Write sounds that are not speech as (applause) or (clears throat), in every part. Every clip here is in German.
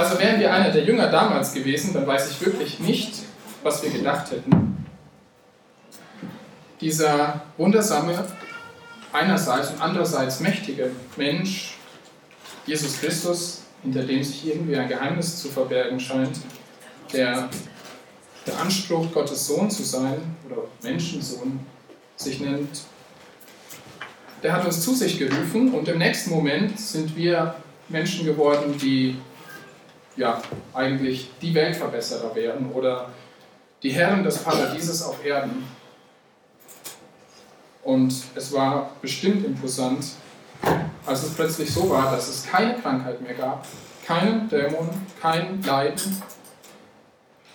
Also wären wir einer der Jünger damals gewesen, dann weiß ich wirklich nicht, was wir gedacht hätten. Dieser wundersame, einerseits und andererseits mächtige Mensch, Jesus Christus, hinter dem sich irgendwie ein Geheimnis zu verbergen scheint, der der Anspruch, Gottes Sohn zu sein oder Menschensohn sich nennt, der hat uns zu sich gerufen und im nächsten Moment sind wir Menschen geworden, die ja eigentlich die Weltverbesserer werden oder die Herren des Paradieses auf Erden. Und es war bestimmt imposant, als es plötzlich so war, dass es keine Krankheit mehr gab, keinen Dämon, kein Leiden,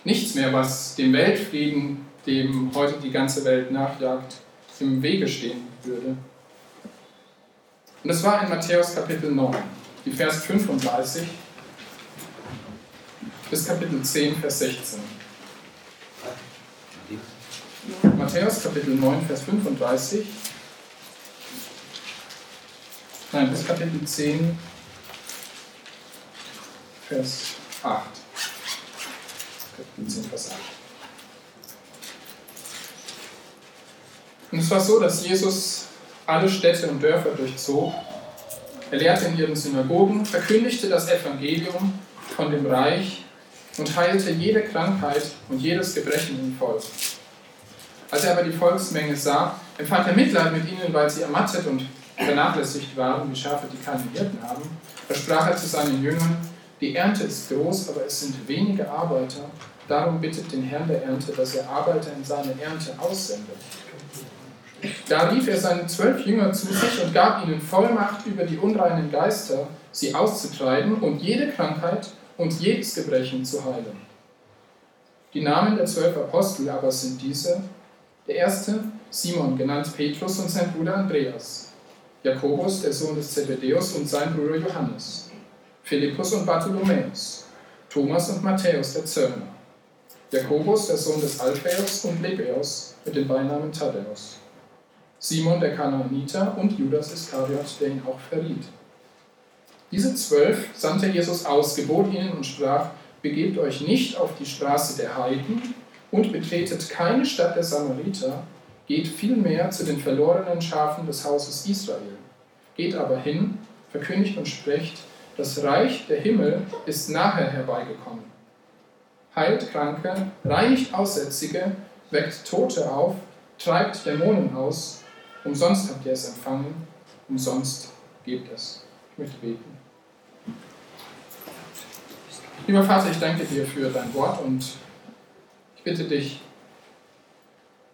nichts mehr, was dem Weltfrieden, dem heute die ganze Welt nachjagt, im Wege stehen würde. Und das war in Matthäus Kapitel 9, die Vers 35 bis Kapitel 10, Vers 16. Matthäus Kapitel 9, Vers 35. Nein, bis Kapitel 10, Vers 8. Kapitel 10, Vers 8. Und es war so, dass Jesus alle Städte und Dörfer durchzog. Er lehrte in ihren Synagogen, verkündigte das Evangelium von dem Reich und heilte jede Krankheit und jedes Gebrechen im Volk. Als er aber die Volksmenge sah, empfand er Mitleid mit ihnen, weil sie ermattet und vernachlässigt waren, wie Schafe, die keine Hirten haben. Da sprach er zu seinen Jüngern, die Ernte ist groß, aber es sind wenige Arbeiter. Darum bittet den Herrn der Ernte, dass er Arbeiter in seine Ernte aussendet. Da rief er seine zwölf Jünger zu sich und gab ihnen Vollmacht über die unreinen Geister, sie auszutreiben und jede Krankheit und jedes Gebrechen zu heilen. Die Namen der zwölf Apostel aber sind diese. Der erste, Simon, genannt Petrus und sein Bruder Andreas. Jakobus, der Sohn des Zebedeus und sein Bruder Johannes. Philippus und Bartholomäus. Thomas und Matthäus, der Zöllner. Jakobus, der Sohn des Alphaeus und Lebäus, mit dem Beinamen Thaddäus. Simon der Kanaaniter und Judas Iskariot, der ihn auch verriet. Diese zwölf sandte Jesus aus, gebot ihnen und sprach, begebt euch nicht auf die Straße der Heiden und betretet keine Stadt der Samariter, geht vielmehr zu den verlorenen Schafen des Hauses Israel. Geht aber hin, verkündigt und sprecht, das Reich der Himmel ist nachher herbeigekommen. Heilt Kranke, reinigt Aussätzige, weckt Tote auf, treibt Dämonen aus, Umsonst habt ihr es empfangen, umsonst gebt es. Ich möchte beten. Lieber Vater, ich danke dir für dein Wort und ich bitte dich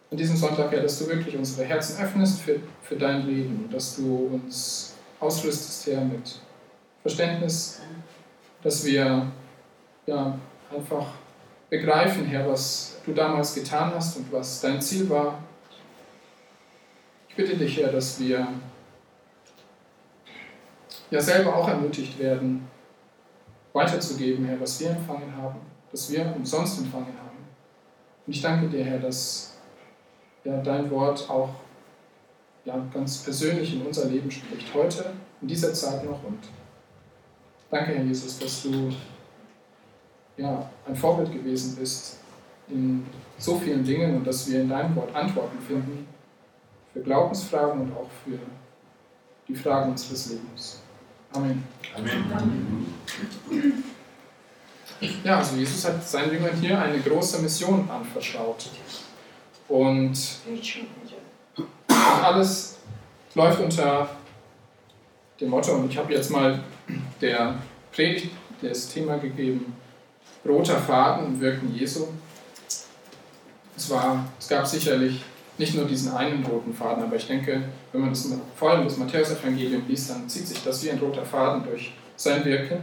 an diesem Sonntag, ja, dass du wirklich unsere Herzen öffnest für, für dein Leben und dass du uns ausrüstest, Herr, mit Verständnis, dass wir ja, einfach begreifen, Herr, was du damals getan hast und was dein Ziel war. Ich bitte dich, Herr, dass wir ja selber auch ermutigt werden, weiterzugeben, Herr, was wir empfangen haben, dass wir umsonst empfangen haben. Und ich danke dir, Herr, dass ja, dein Wort auch ja, ganz persönlich in unser Leben spricht, heute, in dieser Zeit noch. Und danke, Herr Jesus, dass du ja, ein Vorbild gewesen bist in so vielen Dingen und dass wir in deinem Wort Antworten finden für Glaubensfragen und auch für die Fragen unseres Lebens. Amen. Amen. Ja, also Jesus hat seinen Jüngern hier eine große Mission anvertraut. Und alles läuft unter dem Motto, und ich habe jetzt mal der Predigt das Thema gegeben, roter Faden im Wirken Jesu. Es, war, es gab sicherlich nicht nur diesen einen roten Faden, aber ich denke, wenn man das, vor allem das Matthäus-Evangelium liest, dann zieht sich das wie ein roter Faden durch sein Wirken.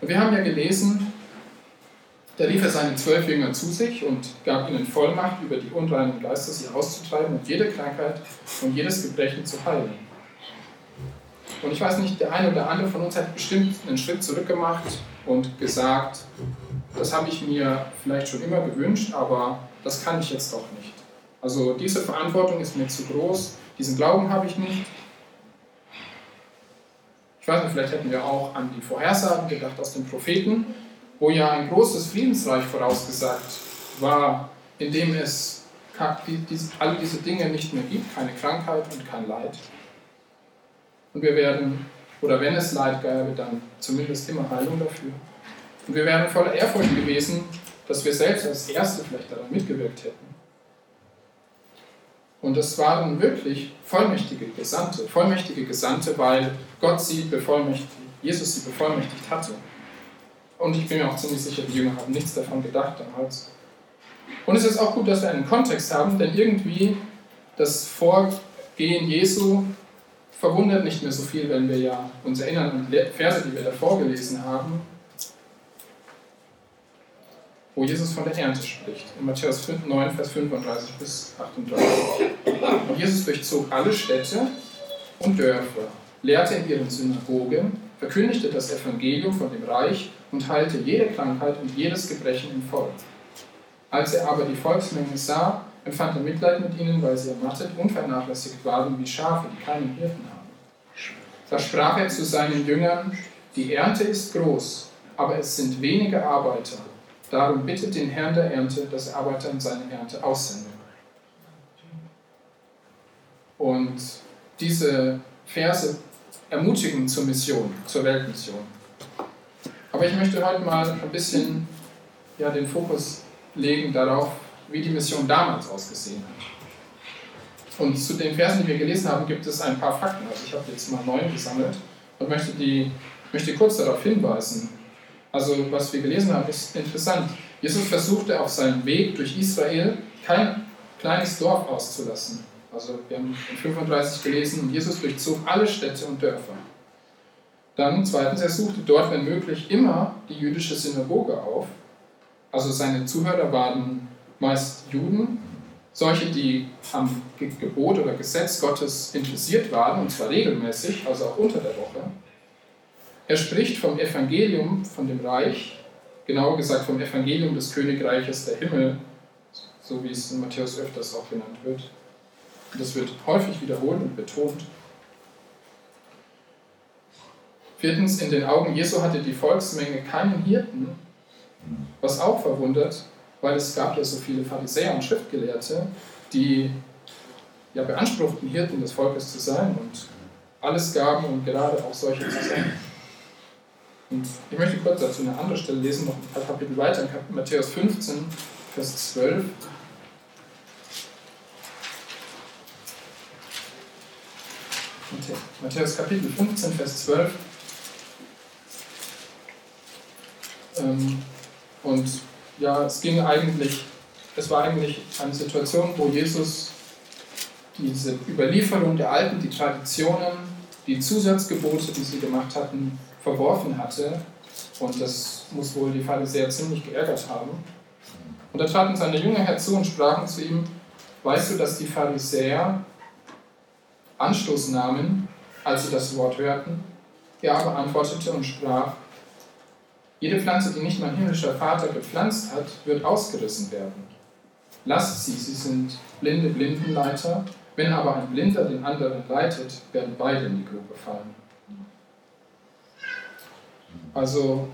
Und wir haben ja gelesen, da rief er seine zwölf Jünger zu sich und gab ihnen Vollmacht, über die unreinen Geister sie auszutreiben und jede Krankheit und jedes Gebrechen zu heilen. Und ich weiß nicht, der eine oder andere von uns hat bestimmt einen Schritt zurückgemacht und gesagt, das habe ich mir vielleicht schon immer gewünscht, aber das kann ich jetzt doch nicht. Also diese Verantwortung ist mir zu groß, diesen Glauben habe ich nicht. Ich weiß nicht, vielleicht hätten wir auch an die Vorhersagen gedacht aus den Propheten, wo ja ein großes Friedensreich vorausgesagt war, in dem es all diese Dinge nicht mehr gibt, keine Krankheit und kein Leid. Und wir werden, oder wenn es Leid gäbe, dann zumindest immer Heilung dafür. Und wir wären voller Ehrfurcht gewesen, dass wir selbst als Erste vielleicht daran mitgewirkt hätten. Und es waren wirklich vollmächtige Gesandte, vollmächtige Gesandte, weil Gott sie bevollmächtigt, Jesus sie bevollmächtigt hatte. Und ich bin mir auch ziemlich sicher, die Jünger haben nichts davon gedacht damals. Und es ist auch gut, dass wir einen Kontext haben, denn irgendwie das Vorgehen Jesu verwundert nicht mehr so viel, wenn wir ja uns erinnern an die Verse, die wir davor gelesen haben, wo Jesus von der Ernte spricht. In Matthäus 9, Vers 35 bis 38. Und Jesus durchzog alle Städte und Dörfer, lehrte in ihren Synagogen, verkündigte das Evangelium von dem Reich und heilte jede Krankheit und jedes Gebrechen im Volk. Als er aber die Volksmenge sah, empfand er Mitleid mit ihnen, weil sie ermattet und vernachlässigt waren wie Schafe, die keinen Hirten haben. Da sprach er zu seinen Jüngern, die Ernte ist groß, aber es sind wenige Arbeiter. Darum bittet den Herrn der Ernte, dass er Arbeiter in seine Ernte aussende. Und diese Verse ermutigen zur Mission, zur Weltmission. Aber ich möchte heute mal ein bisschen ja, den Fokus legen darauf, wie die Mission damals ausgesehen hat. Und zu den Versen, die wir gelesen haben, gibt es ein paar Fakten. Also ich habe jetzt mal neun gesammelt und möchte, die, möchte kurz darauf hinweisen. Also was wir gelesen haben, ist interessant. Jesus versuchte auf seinem Weg durch Israel kein kleines Dorf auszulassen. Also wir haben in 35 gelesen, Jesus durchzog alle Städte und Dörfer. Dann zweitens, er suchte dort, wenn möglich, immer die jüdische Synagoge auf. Also seine Zuhörer waren meist Juden, solche, die am Gebot oder Gesetz Gottes interessiert waren, und zwar regelmäßig, also auch unter der Woche. Er spricht vom Evangelium, von dem Reich, genauer gesagt vom Evangelium des Königreiches der Himmel, so wie es in Matthäus öfters auch genannt wird. Das wird häufig wiederholt und betont. Viertens, in den Augen Jesu hatte die Volksmenge keinen Hirten, was auch verwundert, weil es gab ja so viele Pharisäer und Schriftgelehrte, die ja beanspruchten, Hirten des Volkes zu sein und alles gaben, um gerade auch solche zu sein. Und ich möchte kurz dazu eine andere Stelle lesen, noch ein paar Kapitel weiter, in Matthäus 15, Vers 12. Matthäus Kapitel 15, Vers 12. Ähm, und ja, es ging eigentlich, es war eigentlich eine Situation, wo Jesus diese Überlieferung der Alten, die Traditionen, die Zusatzgebote, die sie gemacht hatten, verworfen hatte. Und das muss wohl die Pharisäer ziemlich geärgert haben. Und da traten seine Jünger herzu und sprachen zu ihm, weißt du, dass die Pharisäer Anstoß nahmen, als sie das Wort hörten? Er aber antwortete und sprach, jede Pflanze, die nicht mein himmlischer Vater gepflanzt hat, wird ausgerissen werden. Lasst sie, sie sind blinde Blindenleiter. Wenn aber ein Blinder den anderen leitet, werden beide in die Grube fallen. Also,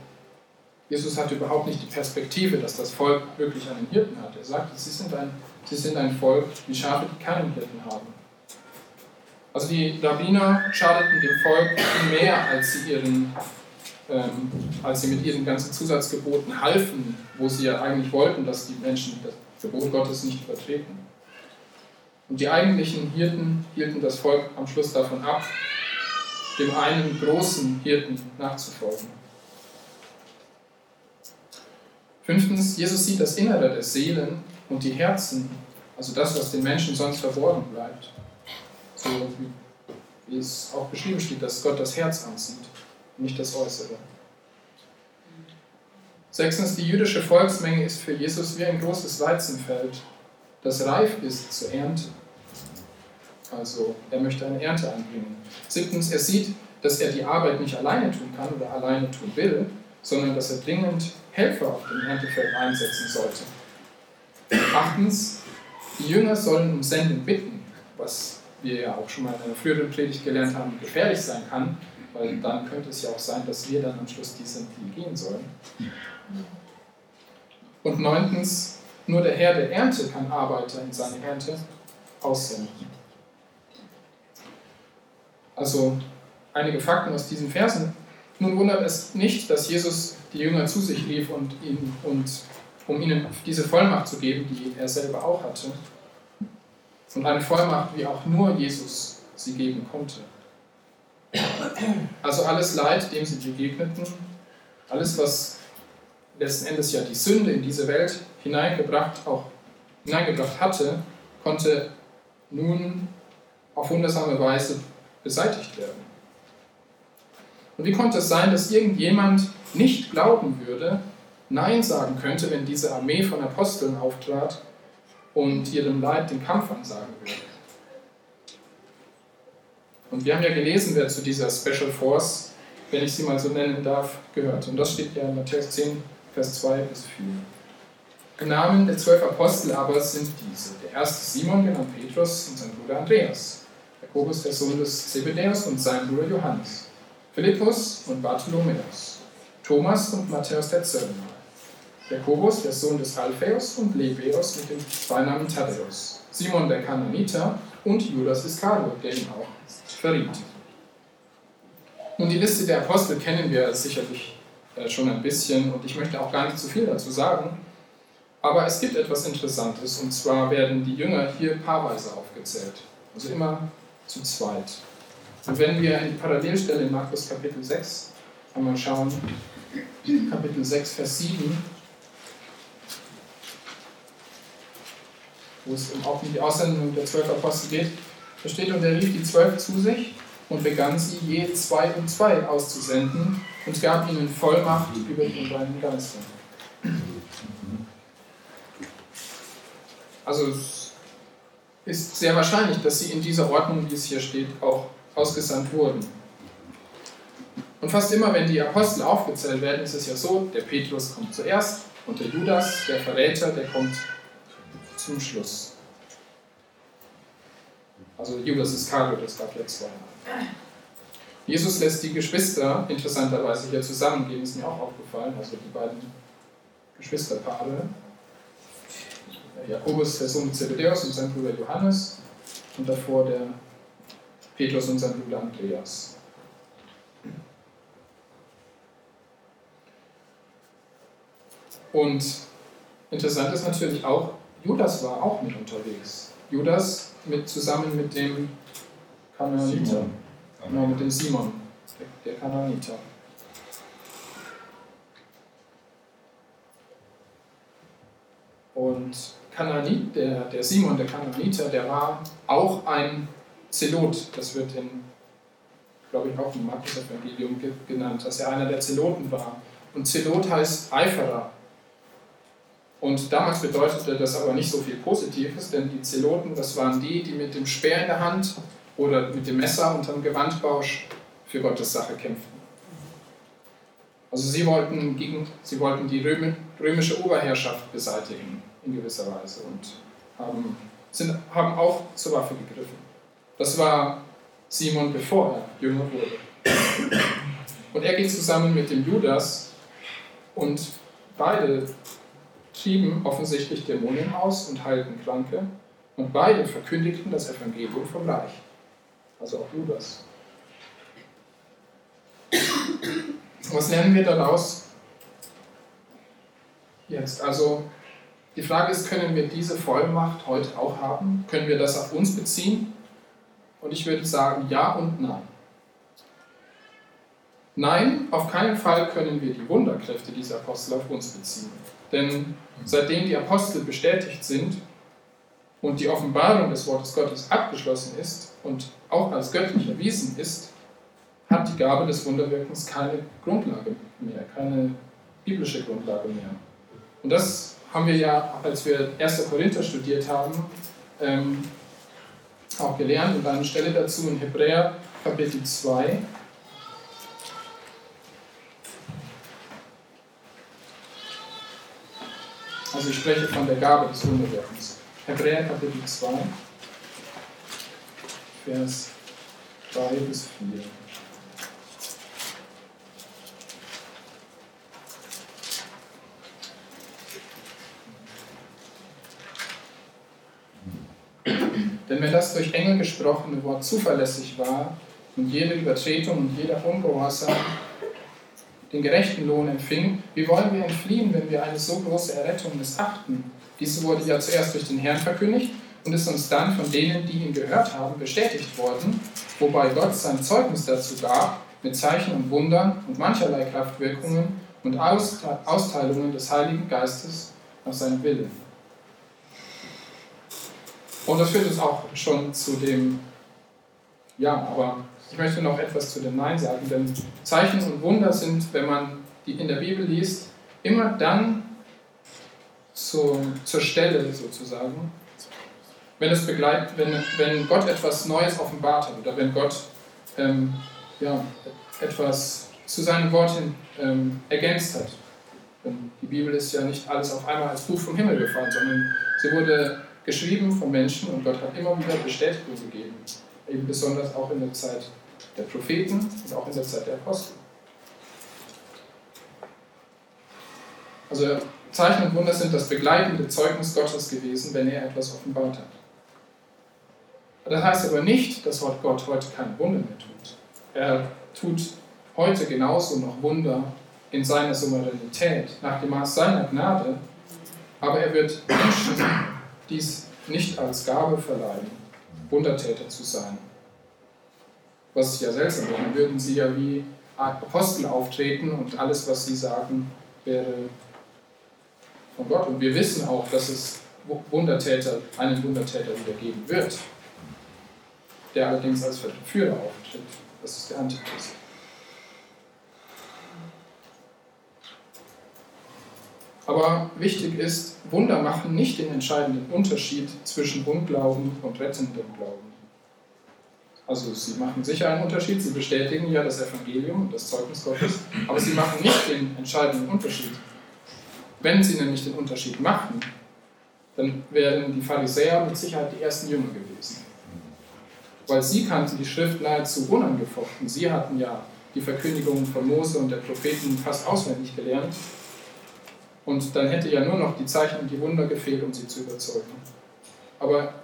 Jesus hat überhaupt nicht die Perspektive, dass das Volk wirklich einen Hirten hat. Er sagt, sie sind ein, sie sind ein Volk wie Schafe, die keinen Hirten haben. Also die Rabbiner schadeten dem Volk viel mehr, als sie ihren ähm, als sie mit ihren ganzen Zusatzgeboten halfen, wo sie ja eigentlich wollten, dass die Menschen das Gebot Gottes nicht übertreten. Und die eigentlichen Hirten hielten das Volk am Schluss davon ab, dem einen großen Hirten nachzufolgen. Fünftens, Jesus sieht das Innere der Seelen und die Herzen, also das, was den Menschen sonst verborgen bleibt. So wie es auch beschrieben steht, dass Gott das Herz ansieht nicht das Äußere. Sechstens, die jüdische Volksmenge ist für Jesus wie ein großes Weizenfeld, das reif ist zur Ernte. Also er möchte eine Ernte anbringen. Siebtens, er sieht, dass er die Arbeit nicht alleine tun kann oder alleine tun will, sondern dass er dringend Helfer auf dem Erntefeld einsetzen sollte. Achtens, die Jünger sollen um Sendung bitten, was wir ja auch schon mal in einer früheren Predigt gelernt haben, gefährlich sein kann, weil dann könnte es ja auch sein, dass wir dann am Schluss die die gehen sollen. Und neuntens, nur der Herr der Ernte kann Arbeiter in seine Ernte aussenden. Also einige Fakten aus diesen Versen. Nun wundert es nicht, dass Jesus die Jünger zu sich rief und, ihn, und um ihnen diese Vollmacht zu geben, die er selber auch hatte. Und eine Vollmacht, wie auch nur Jesus sie geben konnte. Also alles Leid, dem sie begegneten, alles, was letzten Endes ja die Sünde in diese Welt hineingebracht, auch hineingebracht hatte, konnte nun auf wundersame Weise beseitigt werden. Und wie konnte es sein, dass irgendjemand nicht glauben würde, Nein sagen könnte, wenn diese Armee von Aposteln auftrat und ihrem Leid den Kampf ansagen würde? Und wir haben ja gelesen, wer zu dieser Special Force, wenn ich sie mal so nennen darf, gehört. Und das steht ja in Matthäus 10, Vers 2 bis 4. Die Namen der zwölf Apostel aber sind diese. Der erste Simon, genannt Petrus, und sein Bruder Andreas. Jakobus, der Sohn des Zebedäus, und sein Bruder Johannes. Philippus und Bartholomäus. Thomas und Matthäus der Zöllner. Jakobus, der Sohn des Alphaeus, und Lebäus mit dem Beinamen Thaddäus. Simon der Kananiter und Judas Iskariot, der ihn auch verriet. Nun, die Liste der Apostel kennen wir sicherlich schon ein bisschen und ich möchte auch gar nicht zu viel dazu sagen. Aber es gibt etwas Interessantes und zwar werden die Jünger hier paarweise aufgezählt, also immer zu zweit. Und wenn wir in die Parallelstelle in Markus Kapitel 6 einmal schauen, Kapitel 6, Vers 7, wo es auch um die Aussendung der zwölf Apostel geht, da steht, und er rief die zwölf zu sich und begann sie je zwei und zwei auszusenden und gab ihnen Vollmacht über den beiden Geister. Also es ist sehr wahrscheinlich, dass sie in dieser Ordnung, wie es hier steht, auch ausgesandt wurden. Und fast immer, wenn die Apostel aufgezählt werden, ist es ja so, der Petrus kommt zuerst und der Judas, der Verräter, der kommt zum Schluss. Also Judas Iskariot, das gab ja zwei. Jesus lässt die Geschwister interessanterweise hier zusammengehen, ist mir auch aufgefallen, also die beiden Geschwisterpaare. Jakobus, der Sohn Zebedeus und sein Bruder Johannes und davor der Petrus und sein Bruder Andreas. Und interessant ist natürlich auch, Judas war auch mit unterwegs. Judas mit, zusammen mit dem Kananiter. Genau, mit dem Simon, der, der Kananiter. Und Kananit, der, der Simon, der Kananiter, der war auch ein Zelot. Das wird in, glaube ich, auch im Markus-Evangelium genannt, dass er einer der Zeloten war. Und Zelot heißt Eiferer. Und damals bedeutete das aber nicht so viel Positives, denn die Zeloten, das waren die, die mit dem Speer in der Hand oder mit dem Messer unterm Gewandbausch für Gottes Sache kämpften. Also sie wollten, gegen, sie wollten die römische Oberherrschaft beseitigen in gewisser Weise und haben, sind, haben auch zur Waffe gegriffen. Das war Simon, bevor er jünger wurde. Und er geht zusammen mit dem Judas und beide trieben offensichtlich Dämonen aus und heilten Kranke und beide verkündigten das Evangelium vom Reich. Also auch Judas. Was lernen wir daraus jetzt? Also die Frage ist, können wir diese Vollmacht heute auch haben? Können wir das auf uns beziehen? Und ich würde sagen, ja und nein. Nein, auf keinen Fall können wir die Wunderkräfte dieser Apostel auf uns beziehen. Denn seitdem die Apostel bestätigt sind und die Offenbarung des Wortes Gottes abgeschlossen ist und auch als göttlich erwiesen ist, hat die Gabe des Wunderwirkens keine Grundlage mehr, keine biblische Grundlage mehr. Und das haben wir ja, als wir 1. Korinther studiert haben, ähm, auch gelernt und eine Stelle dazu in Hebräer Kapitel 2. Also ich spreche von der Gabe des Wunderwirkens. Hebräer Kapitel 2, Vers 3 bis 4. Denn wenn das durch Engel gesprochene Wort zuverlässig war und jede Übertretung und jeder Ungehorsam den gerechten Lohn empfing, wie wollen wir entfliehen, wenn wir eine so große Errettung missachten? Diese wurde ja zuerst durch den Herrn verkündigt und ist uns dann von denen, die ihn gehört haben, bestätigt worden, wobei Gott sein Zeugnis dazu gab, mit Zeichen und Wundern und mancherlei Kraftwirkungen und Austeilungen des Heiligen Geistes nach seinem Willen. Und das führt uns auch schon zu dem, ja, aber ich möchte noch etwas zu dem Nein sagen, denn Zeichen und Wunder sind, wenn man die in der Bibel liest, immer dann zur, zur Stelle sozusagen, wenn, es begleit, wenn, wenn Gott etwas Neues offenbart hat oder wenn Gott ähm, ja, etwas zu seinem Wort hin ähm, ergänzt hat. Denn die Bibel ist ja nicht alles auf einmal als Buch vom Himmel gefallen, sondern sie wurde geschrieben von Menschen und Gott hat immer wieder Bestätigung gegeben. Eben besonders auch in der Zeit der Propheten und auch in der Zeit der Apostel. Also Zeichen und Wunder sind das begleitende Zeugnis Gottes gewesen, wenn er etwas offenbart hat. Das heißt aber nicht, dass Gott heute keine Wunder mehr tut. Er tut heute genauso noch Wunder in seiner Souveränität, nach dem Maß seiner Gnade, aber er wird Menschen dies nicht als Gabe verleihen, Wundertäter zu sein. Was ja seltsam wäre, dann würden sie ja wie Apostel auftreten und alles, was sie sagen, wäre von Gott. Und wir wissen auch, dass es Wundertäter, einen Wundertäter wieder geben wird, der allerdings als Verführer auftritt. Das ist der Antichrist. Aber wichtig ist, Wunder machen nicht den entscheidenden Unterschied zwischen Unglauben und rettendem Glauben. Also sie machen sicher einen Unterschied, sie bestätigen ja das Evangelium und das Zeugnis Gottes, aber sie machen nicht den entscheidenden Unterschied. Wenn sie nämlich den Unterschied machen, dann wären die Pharisäer mit Sicherheit die ersten Jünger gewesen. Weil sie kannten die Schrift nahezu unangefochten. Sie hatten ja die Verkündigung von Mose und der Propheten fast auswendig gelernt und dann hätte ja nur noch die Zeichen und die Wunder gefehlt, um sie zu überzeugen. Aber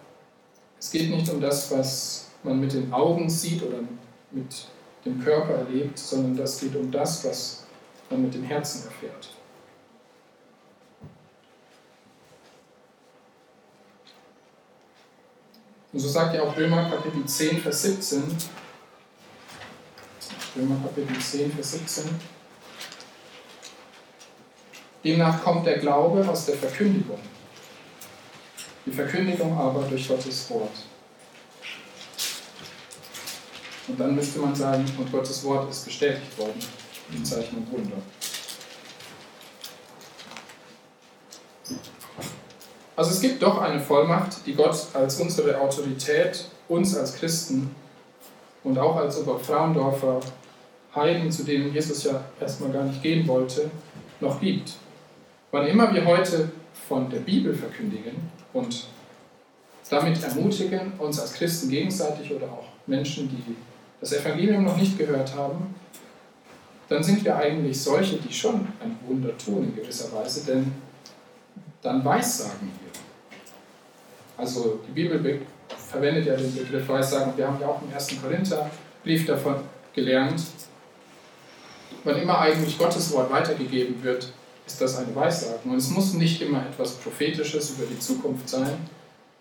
es geht nicht um das, was man mit den Augen sieht oder mit dem Körper erlebt, sondern das geht um das, was man mit dem Herzen erfährt. Und so sagt ja auch Römer Kapitel 10, Vers 17. Römer Kapitel 10, Vers 17. Demnach kommt der Glaube aus der Verkündigung. Die Verkündigung aber durch Gottes Wort. Und dann müsste man sagen, und Gottes Wort ist bestätigt worden, die Zeichen und Wunder. Also es gibt doch eine Vollmacht, die Gott als unsere Autorität, uns als Christen und auch als Oberfrauendorfer Heiden, zu denen Jesus ja erstmal gar nicht gehen wollte, noch gibt. Wann immer wir heute von der Bibel verkündigen und damit ermutigen, uns als Christen gegenseitig oder auch Menschen, die das Evangelium noch nicht gehört haben, dann sind wir eigentlich solche, die schon ein Wunder tun in gewisser Weise, denn dann weissagen. Also die Bibel verwendet ja den Begriff Weissagen, wir haben ja auch im 1. Korintherbrief davon gelernt, wann immer eigentlich Gottes Wort weitergegeben wird, ist das eine Weissagung. Und es muss nicht immer etwas Prophetisches über die Zukunft sein,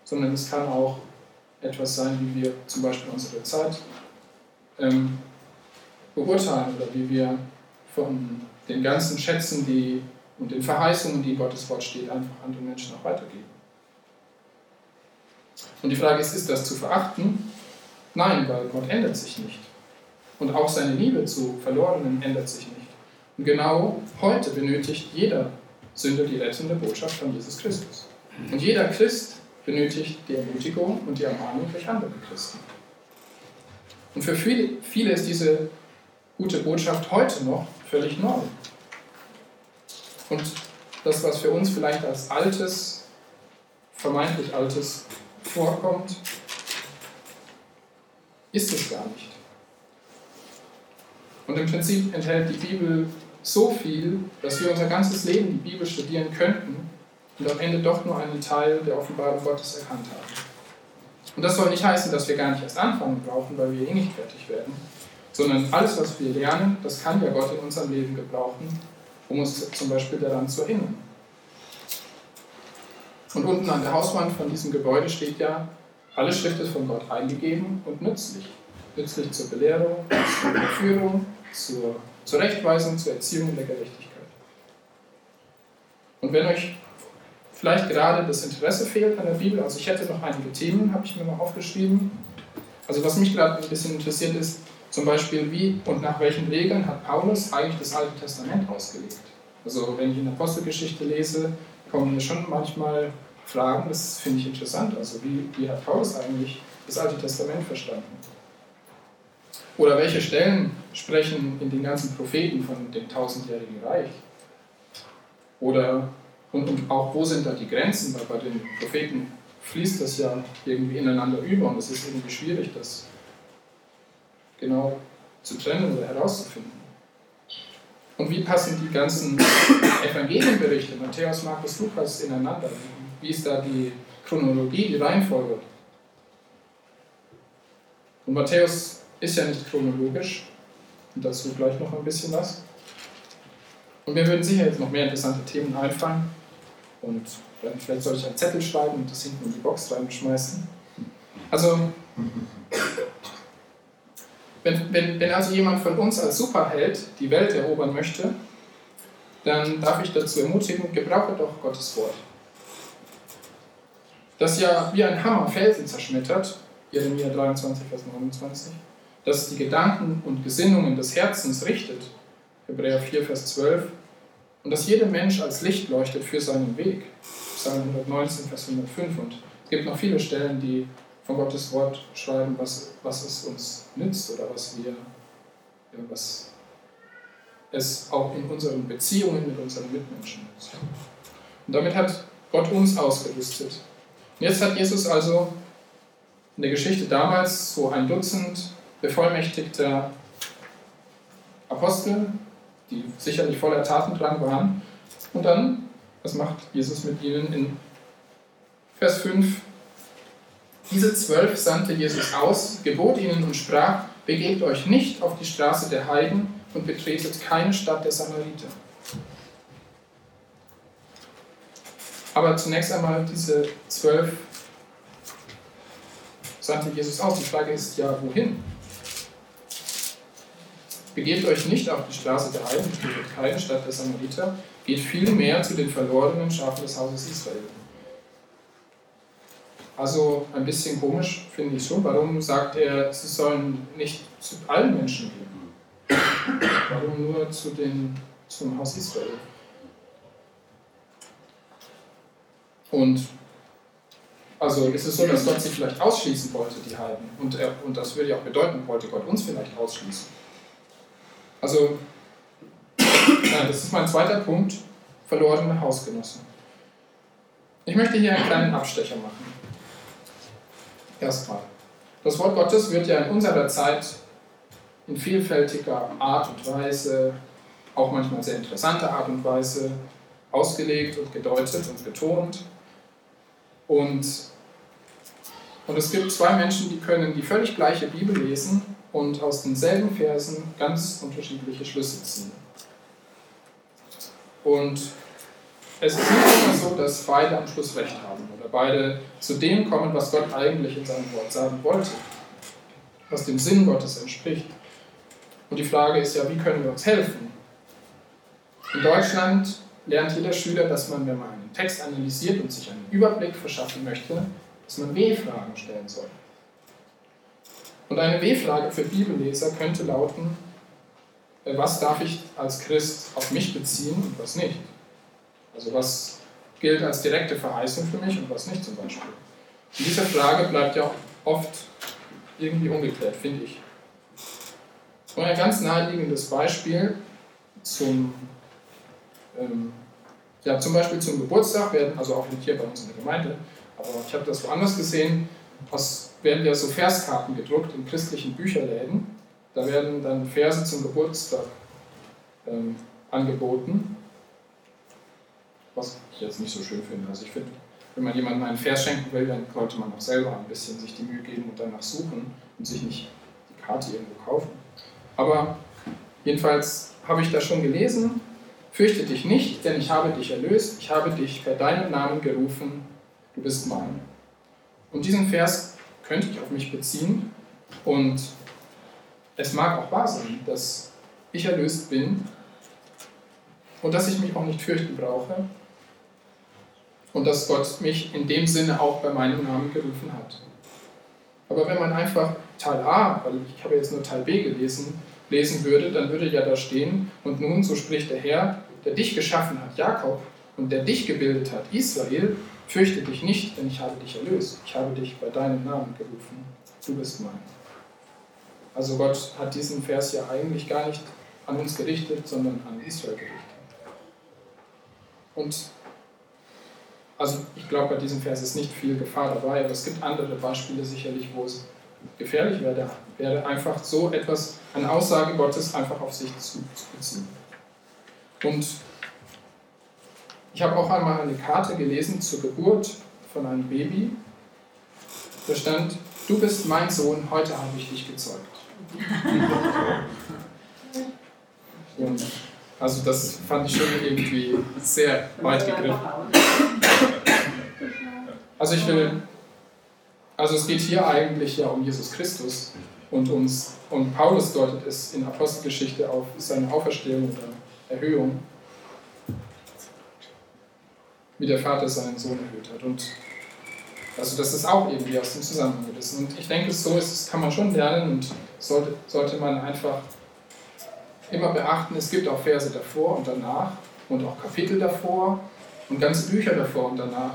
sondern es kann auch etwas sein, wie wir zum Beispiel unsere Zeit ähm, beurteilen oder wie wir von den ganzen Schätzen die, und den Verheißungen, die Gottes Wort steht, einfach anderen Menschen auch weitergeben. Und die Frage ist, ist das zu verachten? Nein, weil Gott ändert sich nicht. Und auch seine Liebe zu Verlorenen ändert sich nicht. Und genau heute benötigt jeder Sünder die rettende Botschaft von Jesus Christus. Und jeder Christ benötigt die Ermutigung und die Ermahnung durch andere Christen. Und für viele, viele ist diese gute Botschaft heute noch völlig neu. Und das, was für uns vielleicht als altes, vermeintlich altes vorkommt, ist es gar nicht. Und im Prinzip enthält die Bibel so viel, dass wir unser ganzes Leben die Bibel studieren könnten und am Ende doch nur einen Teil der Offenbarung Gottes erkannt haben. Und das soll nicht heißen, dass wir gar nicht erst anfangen brauchen, weil wir eh nicht fertig werden, sondern alles, was wir lernen, das kann ja Gott in unserem Leben gebrauchen, um uns zum Beispiel daran zu erinnern. Und unten an der Hauswand von diesem Gebäude steht ja, alle Schrift ist von Gott eingegeben und nützlich. Nützlich zur Belehrung, zur Führung, zur Zurechtweisung, zur Erziehung der Gerechtigkeit. Und wenn euch vielleicht gerade das Interesse fehlt an der Bibel, also ich hätte noch einige Themen, habe ich mir mal aufgeschrieben. Also was mich gerade ein bisschen interessiert ist, zum Beispiel wie und nach welchen Regeln hat Paulus eigentlich das Alte Testament ausgelegt. Also wenn ich in der Apostelgeschichte lese, kommen mir schon manchmal Fragen, das finde ich interessant. Also wie, wie hat Paulus eigentlich das Alte Testament verstanden? Oder welche Stellen sprechen in den ganzen Propheten von dem tausendjährigen Reich? Oder und, und auch wo sind da die Grenzen? Weil bei den Propheten fließt das ja irgendwie ineinander über und es ist irgendwie schwierig, das genau zu trennen oder herauszufinden. Und wie passen die ganzen Evangelienberichte, Matthäus, Markus, Lukas, ineinander? Wie ist da die Chronologie, die Reihenfolge? Und Matthäus ist ja nicht chronologisch. Und dazu gleich noch ein bisschen was. Und mir würden sicher jetzt noch mehr interessante Themen einfallen. Und vielleicht soll ich einen Zettel schreiben und das hinten in die Box reinschmeißen. Also, wenn, wenn, wenn also jemand von uns als Superheld die Welt erobern möchte, dann darf ich dazu ermutigen, gebrauche doch Gottes Wort. Das ja wie ein Hammer Felsen zerschmettert, Jeremia 23, Vers 29, das die Gedanken und Gesinnungen des Herzens richtet, Hebräer 4, Vers 12, und dass jeder Mensch als Licht leuchtet für seinen Weg, Psalm 119, Vers 105. Und es gibt noch viele Stellen, die von Gottes Wort schreiben, was, was es uns nützt oder was wir, ja, was es auch in unseren Beziehungen mit unseren Mitmenschen nützt. Und damit hat Gott uns ausgerüstet. Und jetzt hat Jesus also in der Geschichte damals so ein Dutzend bevollmächtigter Apostel, die sicherlich voller Tatendrang waren. Und dann, was macht Jesus mit ihnen in Vers 5? Diese zwölf sandte Jesus aus, gebot ihnen und sprach, begebt euch nicht auf die Straße der Heiden und betretet keine Stadt der Samariter. Aber zunächst einmal diese zwölf sandte Jesus aus. Die Frage ist ja, wohin? Begebt euch nicht auf die Straße der Heiden, begebt keine Stadt der Samariter, geht vielmehr zu den verlorenen Schafen des Hauses Israel. Also ein bisschen komisch finde ich schon. Warum sagt er, sie sollen nicht zu allen Menschen gehen? Warum nur zu den, zum Haus Israel? Und also ist es so, dass Gott sie vielleicht ausschließen wollte, die Heiden. Und, er, und das würde ja auch bedeuten, wollte Gott uns vielleicht ausschließen. Also, ja, das ist mein zweiter Punkt, verlorene Hausgenossen. Ich möchte hier einen kleinen Abstecher machen. Erstmal. Das Wort Gottes wird ja in unserer Zeit in vielfältiger Art und Weise, auch manchmal sehr interessanter Art und Weise, ausgelegt und gedeutet und betont. Und, und es gibt zwei Menschen, die können die völlig gleiche Bibel lesen und aus denselben Versen ganz unterschiedliche Schlüsse ziehen. Und es ist nicht immer so, dass beide am Schluss recht haben oder beide zu dem kommen, was Gott eigentlich in seinem Wort sagen wollte, was dem Sinn Gottes entspricht. Und die Frage ist ja, wie können wir uns helfen? In Deutschland lernt jeder Schüler, dass man, wenn man einen Text analysiert und sich einen Überblick verschaffen möchte, dass man W-Fragen stellen soll. Und eine W-Frage für Bibelleser könnte lauten, äh, was darf ich als Christ auf mich beziehen und was nicht? Also was gilt als direkte Verheißung für mich und was nicht zum Beispiel? Und diese Frage bleibt ja oft irgendwie ungeklärt, finde ich. Und ein ganz naheliegendes Beispiel zum, ähm, ja, zum Beispiel zum Geburtstag werden, also auch nicht hier bei uns in der Gemeinde, aber ich habe das woanders gesehen, aus werden ja so Verskarten gedruckt in christlichen Bücherläden. Da werden dann Verse zum Geburtstag ähm, angeboten, was ich jetzt nicht so schön finde. Also ich finde wenn man jemandem einen Vers schenken will, dann sollte man auch selber ein bisschen sich die Mühe geben und danach suchen und sich nicht die Karte irgendwo kaufen. Aber jedenfalls habe ich das schon gelesen. Fürchte dich nicht, denn ich habe dich erlöst, ich habe dich bei deinem Namen gerufen, du bist mein. Und diesen Vers könnte ich auf mich beziehen und es mag auch wahr sein, dass ich erlöst bin und dass ich mich auch nicht fürchten brauche und dass Gott mich in dem Sinne auch bei meinem Namen gerufen hat. Aber wenn man einfach Teil A, weil ich habe jetzt nur Teil B gelesen, lesen würde, dann würde ja da stehen, und nun, so spricht der Herr, der dich geschaffen hat, Jakob, und der dich gebildet hat, Israel, fürchte dich nicht, denn ich habe dich erlöst. Ich habe dich bei deinem Namen gerufen. Du bist mein. Also Gott hat diesen Vers ja eigentlich gar nicht an uns gerichtet, sondern an Israel gerichtet. Und also ich glaube, bei diesem Vers ist nicht viel Gefahr dabei, aber es gibt andere Beispiele sicherlich, wo es gefährlich wäre, wäre einfach so etwas, eine Aussage Gottes einfach auf sich zu, zu beziehen. Und ich habe auch einmal eine Karte gelesen zur Geburt von einem Baby. Da stand, du bist mein Sohn, heute habe ich dich gezeugt. Und also das fand ich schon irgendwie sehr weit gegriffen. Also ich will, also es geht hier eigentlich ja um Jesus Christus und uns, und Paulus deutet es in Apostelgeschichte auf seine Auferstehung oder Erhöhung, wie der Vater seinen Sohn erhöht hat. Und also das ist auch irgendwie aus dem Zusammenhang gerissen. Und ich denke, so ist kann man schon lernen und sollte, sollte man einfach immer beachten, es gibt auch Verse davor und danach und auch Kapitel davor und ganze Bücher davor und danach,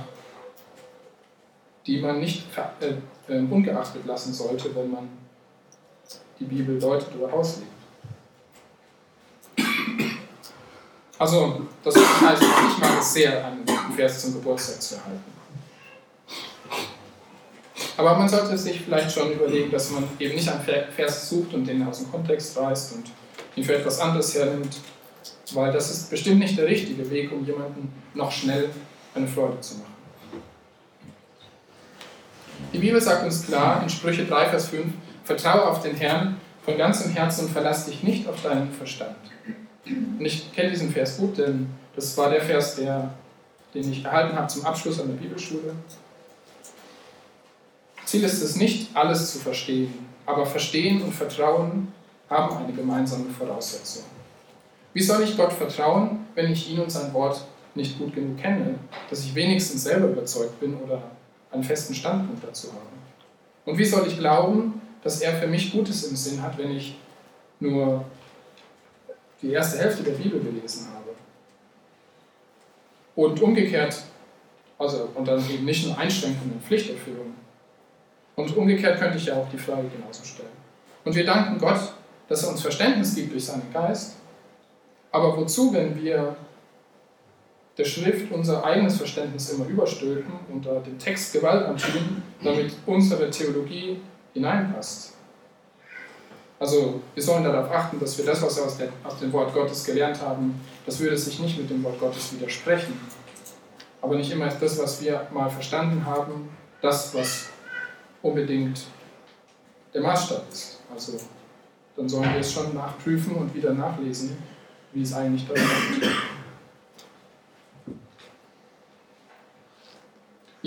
die man nicht äh, äh, ungeachtet lassen sollte, wenn man die Bibel deutet oder auslegt. Also, das heißt, ich mag es sehr, einen Vers zum Geburtstag zu erhalten. Aber man sollte sich vielleicht schon überlegen, dass man eben nicht einen Vers sucht und den aus dem Kontext reißt und ihn für etwas anderes hernimmt, weil das ist bestimmt nicht der richtige Weg, um jemanden noch schnell eine Freude zu machen. Die Bibel sagt uns klar in Sprüche 3, Vers 5, vertraue auf den Herrn von ganzem Herzen und verlass dich nicht auf deinen Verstand. Und ich kenne diesen Vers gut, denn das war der Vers, der, den ich erhalten habe zum Abschluss an der Bibelschule. Ziel ist es nicht, alles zu verstehen, aber Verstehen und Vertrauen haben eine gemeinsame Voraussetzung. Wie soll ich Gott vertrauen, wenn ich ihn und sein Wort nicht gut genug kenne, dass ich wenigstens selber überzeugt bin oder einen festen Standpunkt dazu habe? Und wie soll ich glauben, dass er für mich Gutes im Sinn hat, wenn ich nur die erste Hälfte der Bibel gelesen habe? Und umgekehrt, also und dann eben nicht nur Einschränkungen und Pflichterfüllung. Und umgekehrt könnte ich ja auch die Frage genauso stellen. Und wir danken Gott, dass er uns Verständnis gibt durch seinen Geist. Aber wozu, wenn wir der Schrift unser eigenes Verständnis immer überstülpen und da dem Text Gewalt antun, damit unsere Theologie hineinpasst? Also wir sollen darauf achten, dass wir das, was wir aus, der, aus dem Wort Gottes gelernt haben, das würde sich nicht mit dem Wort Gottes widersprechen. Aber nicht immer ist das, was wir mal verstanden haben, das, was unbedingt der Maßstab ist. Also dann sollen wir es schon nachprüfen und wieder nachlesen, wie es eigentlich da steht.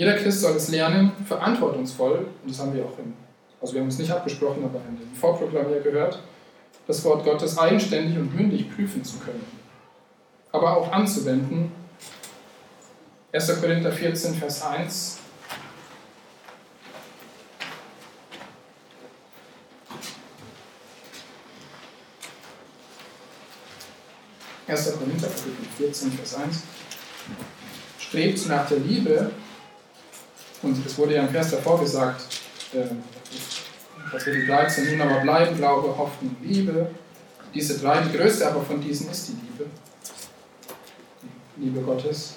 Jeder Christ soll es lernen, verantwortungsvoll, und das haben wir auch in, also wir haben es nicht abgesprochen, aber in dem Vorprogrammier gehört, das Wort Gottes eigenständig und mündig prüfen zu können, aber auch anzuwenden. 1. Korinther 14, Vers 1 1. Korinther, Kapitel 14, Vers 1. Strebt nach der Liebe, und es wurde ja im Vers davor gesagt, äh, Kapitel 13, nun aber bleiben Glaube, Hoffnung, Liebe. Diese drei, die größte aber von diesen ist die Liebe. Die Liebe Gottes.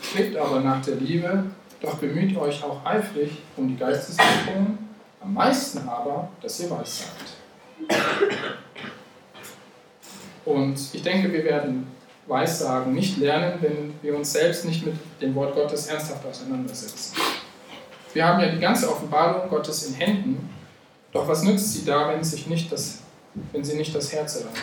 Strebt aber nach der Liebe, doch bemüht euch auch eifrig um die Geisteswirkungen, am meisten aber, dass ihr Weissagt. Und ich denke, wir werden Weissagen nicht lernen, wenn wir uns selbst nicht mit dem Wort Gottes ernsthaft auseinandersetzen. Wir haben ja die ganze Offenbarung Gottes in Händen, doch was nützt sie da, wenn, sich nicht das, wenn sie nicht das Herz erreicht?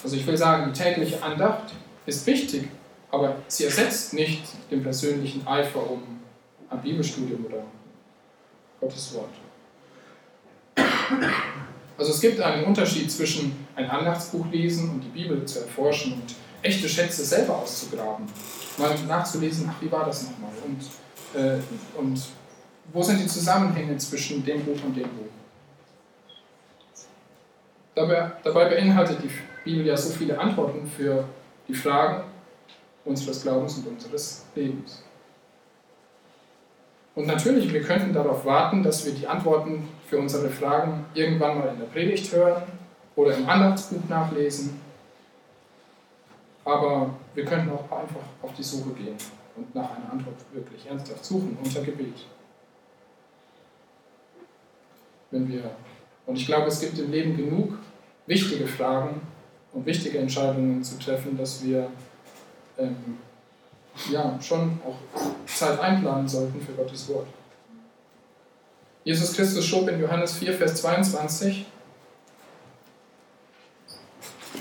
Also ich will sagen, die tägliche Andacht ist wichtig, aber sie ersetzt nicht den persönlichen Eifer um ein Bibelstudium oder Gottes Wort. Also es gibt einen Unterschied zwischen ein Andachtsbuch lesen und die Bibel zu erforschen und echte Schätze selber auszugraben. Mal nachzulesen, ach, wie war das nochmal? Und, äh, und wo sind die Zusammenhänge zwischen dem Buch und dem Buch? Dabei, dabei beinhaltet die Bibel ja so viele Antworten für die Fragen unseres Glaubens und unseres Lebens. Und natürlich, wir könnten darauf warten, dass wir die Antworten für unsere Fragen irgendwann mal in der Predigt hören oder im Andachtsbuch nachlesen. Aber wir könnten auch einfach auf die Suche gehen und nach einer Antwort wirklich ernsthaft suchen unter Gebet. Wenn wir, und ich glaube, es gibt im Leben genug wichtige Fragen und wichtige Entscheidungen zu treffen, dass wir ähm, ja, schon auch Zeit einplanen sollten für Gottes Wort. Jesus Christus schob in Johannes 4, Vers 22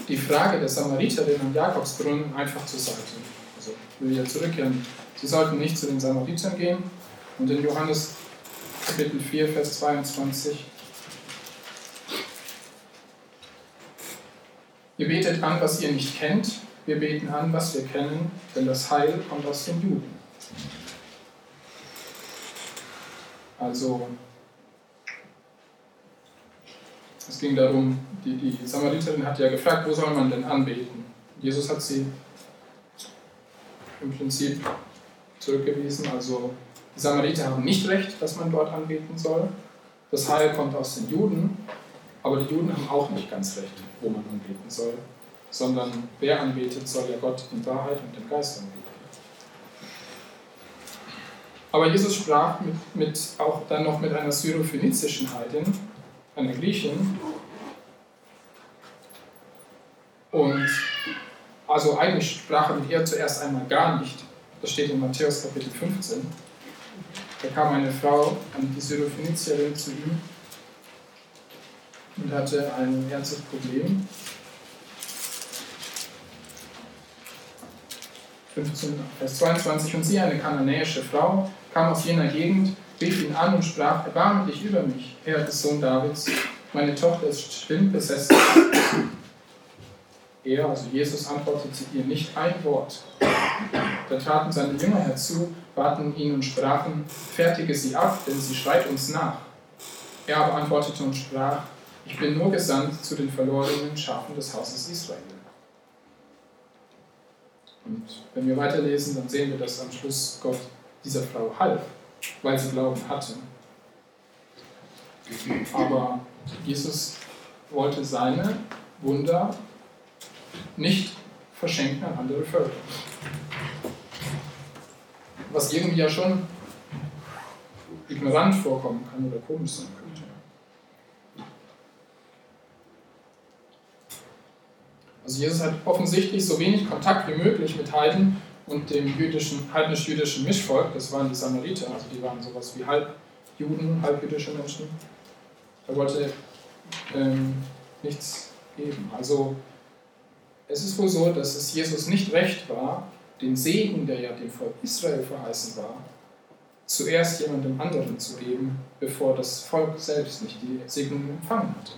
die Frage der Samariterin am Jakobsbrunnen einfach zur Seite. Also will ja zurückkehren. Sie sollten nicht zu den Samaritern gehen. Und in Johannes Kapitel 4, Vers 22 Ihr betet an, was ihr nicht kennt, wir beten an, was wir kennen, denn das Heil kommt aus den Juden. Also, es ging darum, die, die Samariterin hat ja gefragt, wo soll man denn anbeten? Jesus hat sie im Prinzip zurückgewiesen. Also, die Samariter haben nicht recht, dass man dort anbeten soll. Das Heil kommt aus den Juden, aber die Juden haben auch nicht ganz recht, wo man anbeten soll sondern wer anbetet, soll ja Gott in Wahrheit und im Geist anbeten. Aber Jesus sprach mit, mit, auch dann noch mit einer syrophönizischen Heidin, einer Griechin. Und also eigentlich sprach er mit ihr zuerst einmal gar nicht. Das steht in Matthäus Kapitel 15. Da kam eine Frau, die Syrophönizierin, zu ihm und hatte ein ernstes Problem. 15, Vers 22. Und sie, eine kananäische Frau, kam aus jener Gegend, rief ihn an und sprach: Erbarme dich über mich, Herr des Sohn Davids, meine Tochter ist schlimm besessen. Er, also Jesus, antwortete ihr nicht ein Wort. Da traten seine Jünger herzu, baten ihn und sprachen: Fertige sie ab, denn sie schreit uns nach. Er aber antwortete und sprach: Ich bin nur gesandt zu den verlorenen Schafen des Hauses Israel. Und wenn wir weiterlesen, dann sehen wir, dass am Schluss Gott dieser Frau half, weil sie Glauben hatte. Aber Jesus wollte seine Wunder nicht verschenken an andere Völker. Was irgendwie ja schon ignorant vorkommen kann oder komisch sein kann. Also Jesus hat offensichtlich so wenig Kontakt wie möglich mit Heiden und dem jüdischen, heidnisch-jüdischen Mischvolk, das waren die Samariter, also die waren sowas wie Halbjuden, halbjüdische Menschen. Er wollte ähm, nichts geben. Also es ist wohl so, dass es Jesus nicht recht war, den Segen, der ja dem Volk Israel verheißen war, zuerst jemandem anderen zu geben, bevor das Volk selbst nicht die Segnung empfangen hatte.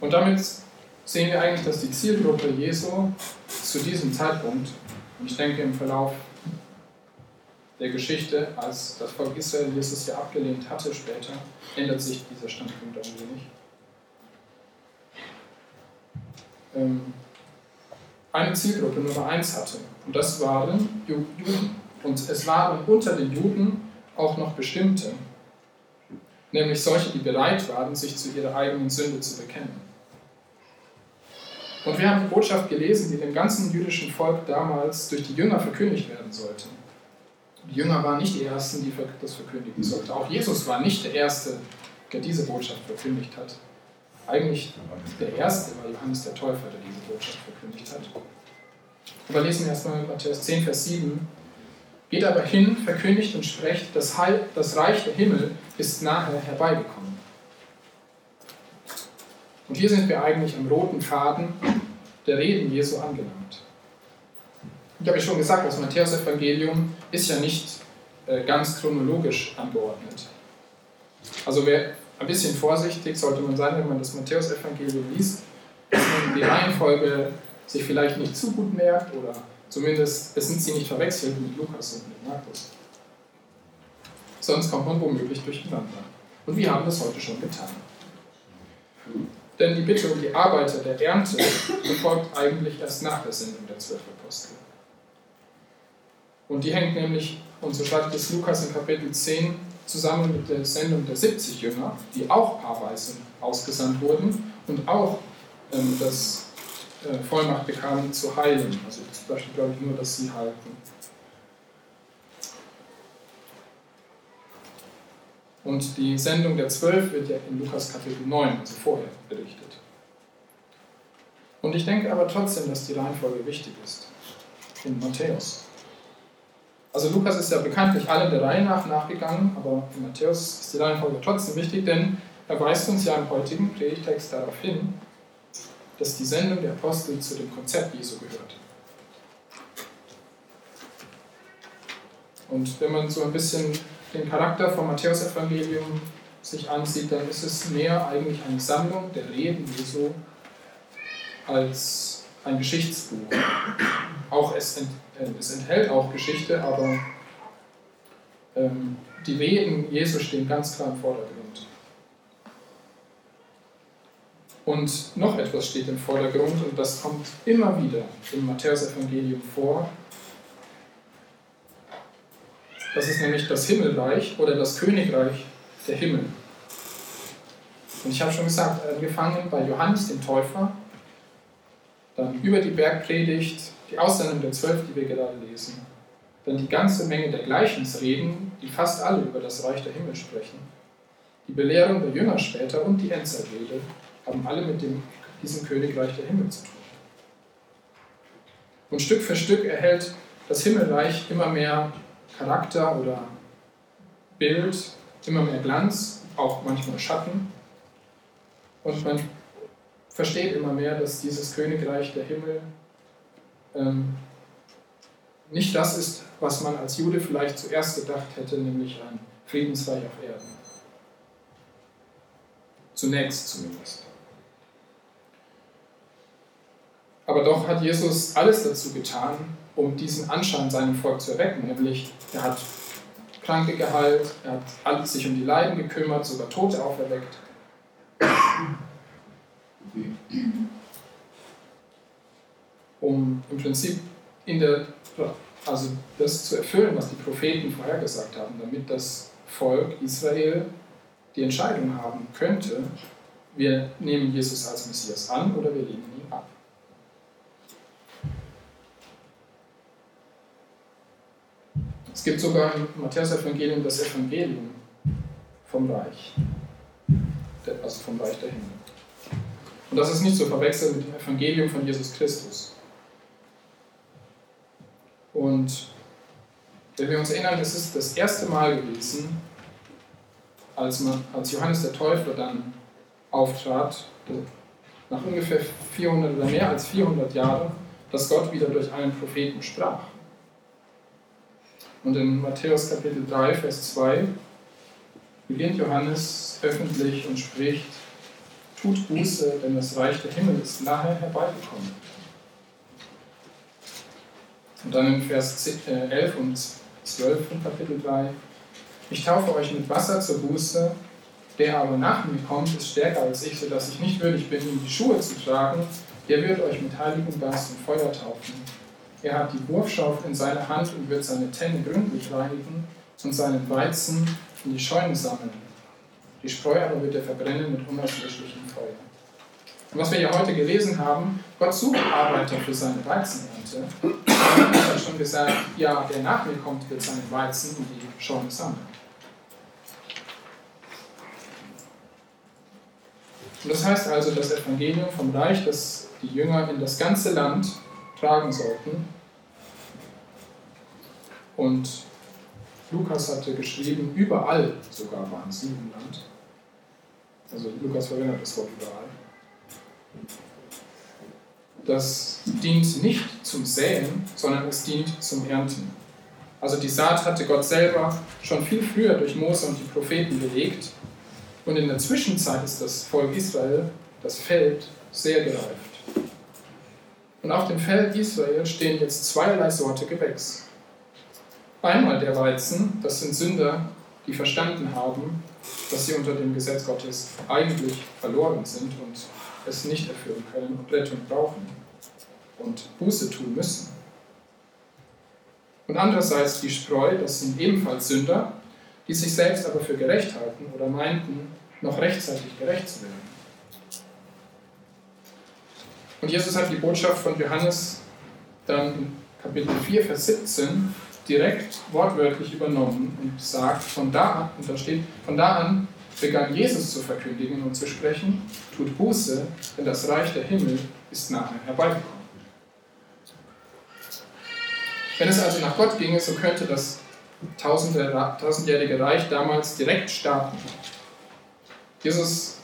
Und damit sehen wir eigentlich, dass die Zielgruppe Jesu zu diesem Zeitpunkt, und ich denke im Verlauf der Geschichte, als das Volk Israel Jesus ja abgelehnt hatte später, ändert sich dieser Standpunkt ein wenig. Ähm, eine Zielgruppe Nummer eins hatte. Und das waren Juden. Und es waren unter den Juden auch noch bestimmte, nämlich solche, die bereit waren, sich zu ihrer eigenen Sünde zu bekennen. Und wir haben die Botschaft gelesen, die dem ganzen jüdischen Volk damals durch die Jünger verkündigt werden sollte. Die Jünger waren nicht die Ersten, die das verkündigen sollten. Auch Jesus war nicht der Erste, der diese Botschaft verkündigt hat. Eigentlich der erste war Johannes der Täufer, der diese Botschaft verkündigt hat. Aber lesen wir erstmal Matthäus 10, Vers 7. Geht aber hin, verkündigt und sprecht, das, Heil, das Reich der Himmel ist nahe herbeigekommen. Und hier sind wir eigentlich am roten Faden der Reden Jesu angelangt. Ich habe ja schon gesagt, das Matthäus-Evangelium ist ja nicht äh, ganz chronologisch angeordnet. Also wer ein bisschen vorsichtig sollte man sein, wenn man das Matthäus-Evangelium liest, dass man die Reihenfolge sich vielleicht nicht zu gut merkt oder zumindest es sind sie nicht verwechselt mit Lukas und mit Markus. Sonst kommt man womöglich durcheinander. Und wir haben das heute schon getan. Denn die Bitte um die Arbeiter der Ernte erfolgt eigentlich erst nach der Sendung der zwölf Apostel. Und die hängt nämlich, und so schreibt es Lukas in Kapitel 10, zusammen mit der Sendung der 70 Jünger, die auch paarweise ausgesandt wurden und auch ähm, das äh, Vollmacht bekamen zu heilen. Also zum Beispiel glaube ich nur, dass sie halten. Und die Sendung der Zwölf wird ja in Lukas Kapitel 9, also vorher, berichtet. Und ich denke aber trotzdem, dass die Reihenfolge wichtig ist. In Matthäus. Also Lukas ist ja bekanntlich allen der Reihe nach nachgegangen, aber in Matthäus ist die Reihenfolge trotzdem wichtig, denn er weist uns ja im heutigen Predigtext darauf hin, dass die Sendung der Apostel zu dem Konzept Jesu gehört. Und wenn man so ein bisschen den Charakter vom Matthäusevangelium sich ansieht, dann ist es mehr eigentlich eine Sammlung der Reden Jesu als ein Geschichtsbuch. Auch es, es enthält auch Geschichte, aber ähm, die Reden Jesu stehen ganz klar im Vordergrund. Und noch etwas steht im Vordergrund und das kommt immer wieder im Matthäusevangelium vor. Das ist nämlich das Himmelreich oder das Königreich der Himmel. Und ich habe schon gesagt, angefangen bei Johannes dem Täufer, dann über die Bergpredigt, die Aussendung der Zwölf, die wir gerade lesen, dann die ganze Menge der Gleichnisreden, die fast alle über das Reich der Himmel sprechen, die Belehrung der Jünger später und die Endzeitrede, haben alle mit dem, diesem Königreich der Himmel zu tun. Und Stück für Stück erhält das Himmelreich immer mehr Charakter oder Bild, immer mehr Glanz, auch manchmal Schatten. Und man versteht immer mehr, dass dieses Königreich der Himmel nicht das ist, was man als Jude vielleicht zuerst gedacht hätte, nämlich ein Friedensreich auf Erden. Zunächst zumindest. Aber doch hat Jesus alles dazu getan, um diesen Anschein seinem Volk zu erwecken. Nämlich, er hat Kranke geheilt, er hat sich um die Leiden gekümmert, sogar Tote auferweckt. Um im Prinzip in der, also das zu erfüllen, was die Propheten vorhergesagt haben, damit das Volk Israel die Entscheidung haben könnte, wir nehmen Jesus als Messias an oder wir lehnen ihn ab. Es gibt sogar im Matthäus-Evangelium das Evangelium vom Reich, also vom Reich der Himmel. Und das ist nicht zu verwechseln mit dem Evangelium von Jesus Christus. Und wenn wir uns erinnern, es ist das erste Mal gewesen, als, man, als Johannes der Täufer dann auftrat, nach ungefähr 400 oder mehr als 400 Jahren, dass Gott wieder durch einen Propheten sprach. Und in Matthäus Kapitel 3, Vers 2 beginnt Johannes öffentlich und spricht, tut Buße, denn das Reich der Himmel ist nahe herbeigekommen. Und dann in Vers 11 äh, und 12 von Kapitel 3, ich taufe euch mit Wasser zur Buße, der aber nach mir kommt, ist stärker als ich, sodass ich nicht würdig bin, ihm die Schuhe zu tragen. Der wird euch mit Heiligem Geist und Feuer taufen. Er hat die Wurfschaufel in seiner Hand und wird seine Tenne gründlich reinigen und seinen Weizen in die Scheunen sammeln. Die Spreu aber wird er verbrennen mit unerschließlichem Feuer. Und was wir ja heute gelesen haben, Gott sucht Arbeiter für seine Weizenernte. Er hat schon gesagt, ja, der nach mir kommt, wird seinen Weizen in die Scheune sammeln. Und das heißt also, das Evangelium vom Reich, das die Jünger in das ganze Land tragen sollten. Und Lukas hatte geschrieben, überall sogar waren sie im Land. Also Lukas verwendet das Wort überall. Das dient nicht zum Säen, sondern es dient zum Ernten. Also die Saat hatte Gott selber schon viel früher durch Mose und die Propheten gelegt. Und in der Zwischenzeit ist das Volk Israel, das Feld, sehr gereift. Und auf dem Feld Israel stehen jetzt zweierlei Sorte Gewächs. Einmal der Weizen, das sind Sünder, die verstanden haben, dass sie unter dem Gesetz Gottes eigentlich verloren sind und es nicht erfüllen können und Rettung brauchen und Buße tun müssen. Und andererseits die Spreu, das sind ebenfalls Sünder, die sich selbst aber für gerecht halten oder meinten, noch rechtzeitig gerecht zu werden. Und Jesus hat die Botschaft von Johannes dann in Kapitel 4, Vers 17 direkt wortwörtlich übernommen und sagt, von da an, und da steht, von da an begann Jesus zu verkündigen und zu sprechen, tut Buße, denn das Reich der Himmel ist nahe herbeigekommen. Wenn es also nach Gott ginge, so könnte das tausendjährige Reich damals direkt starten. Jesus